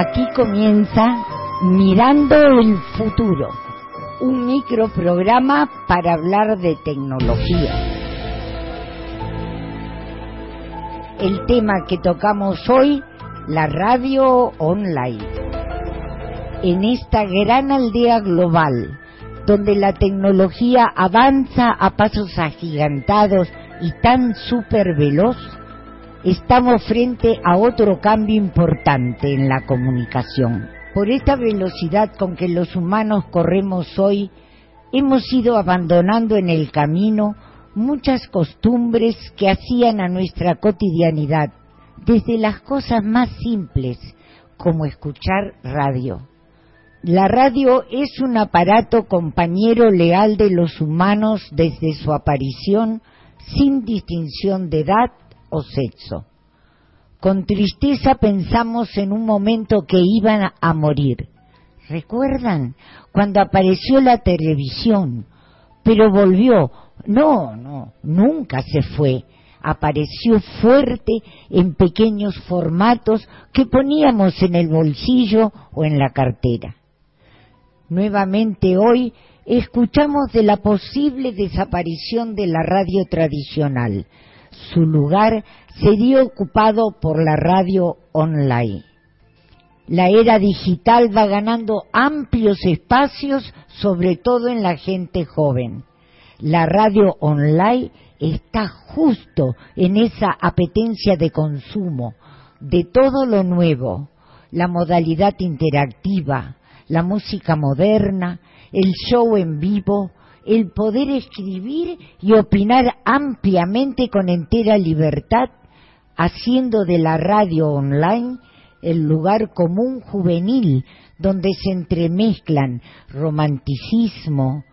Aquí comienza Mirando el Futuro, un microprograma para hablar de tecnología. El tema que tocamos hoy, la radio online. En esta gran aldea global, donde la tecnología avanza a pasos agigantados y tan súper veloz, estamos frente a otro cambio importante en la comunicación. Por esta velocidad con que los humanos corremos hoy, hemos ido abandonando en el camino muchas costumbres que hacían a nuestra cotidianidad, desde las cosas más simples, como escuchar radio. La radio es un aparato compañero leal de los humanos desde su aparición, sin distinción de edad o sexo. Con tristeza pensamos en un momento que iban a morir. ¿Recuerdan? Cuando apareció la televisión, pero volvió. No, no, nunca se fue. Apareció fuerte en pequeños formatos que poníamos en el bolsillo o en la cartera. Nuevamente hoy escuchamos de la posible desaparición de la radio tradicional, su lugar sería ocupado por la radio online. La era digital va ganando amplios espacios, sobre todo en la gente joven. La radio online está justo en esa apetencia de consumo de todo lo nuevo, la modalidad interactiva, la música moderna, el show en vivo, el poder escribir y opinar ampliamente con entera libertad, haciendo de la radio online el lugar común juvenil donde se entremezclan romanticismo,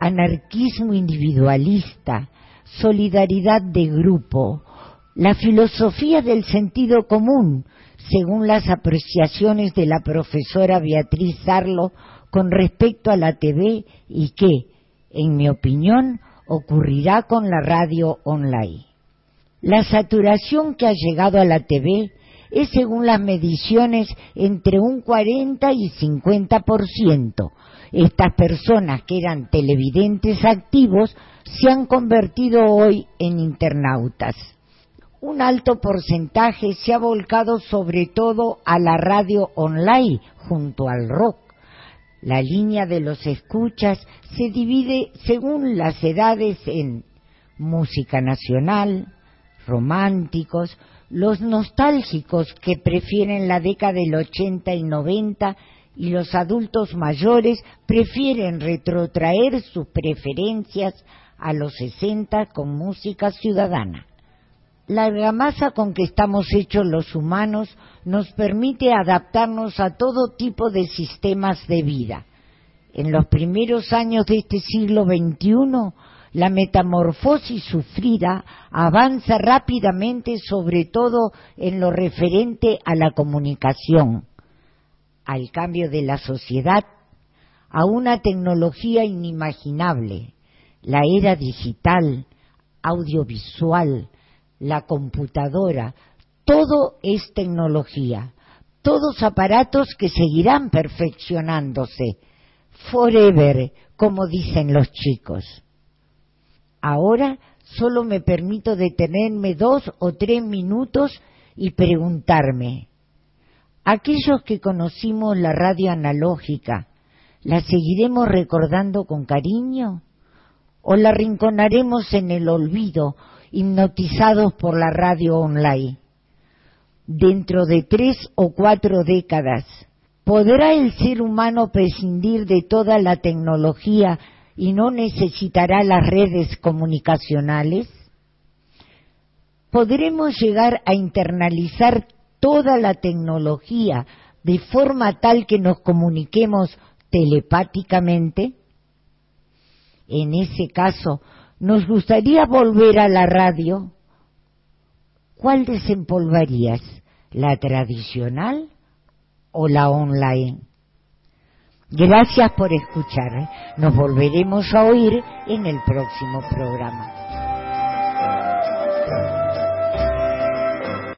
anarquismo individualista, solidaridad de grupo, la filosofía del sentido común, según las apreciaciones de la profesora Beatriz Sarlo con respecto a la TV y que, en mi opinión, ocurrirá con la radio online. La saturación que ha llegado a la TV es, según las mediciones, entre un 40 y 50%. Estas personas que eran televidentes activos se han convertido hoy en internautas. Un alto porcentaje se ha volcado sobre todo a la radio online junto al rock la línea de los escuchas se divide según las edades en música nacional, románticos, los nostálgicos que prefieren la década del 80 y 90 y los adultos mayores prefieren retrotraer sus preferencias a los 60 con música ciudadana. La argamasa con que estamos hechos los humanos nos permite adaptarnos a todo tipo de sistemas de vida. En los primeros años de este siglo XXI, la metamorfosis sufrida avanza rápidamente, sobre todo en lo referente a la comunicación, al cambio de la sociedad, a una tecnología inimaginable, la era digital, audiovisual, la computadora, todo es tecnología, todos aparatos que seguirán perfeccionándose, forever, como dicen los chicos. Ahora solo me permito detenerme dos o tres minutos y preguntarme, aquellos que conocimos la radio analógica, ¿la seguiremos recordando con cariño? ¿O la rinconaremos en el olvido hipnotizados por la radio online. Dentro de tres o cuatro décadas, ¿podrá el ser humano prescindir de toda la tecnología y no necesitará las redes comunicacionales? ¿Podremos llegar a internalizar toda la tecnología de forma tal que nos comuniquemos telepáticamente? En ese caso, nos gustaría volver a la radio. ¿Cuál desempolvarías? ¿La tradicional o la online? Gracias por escuchar. Nos volveremos a oír en el próximo programa.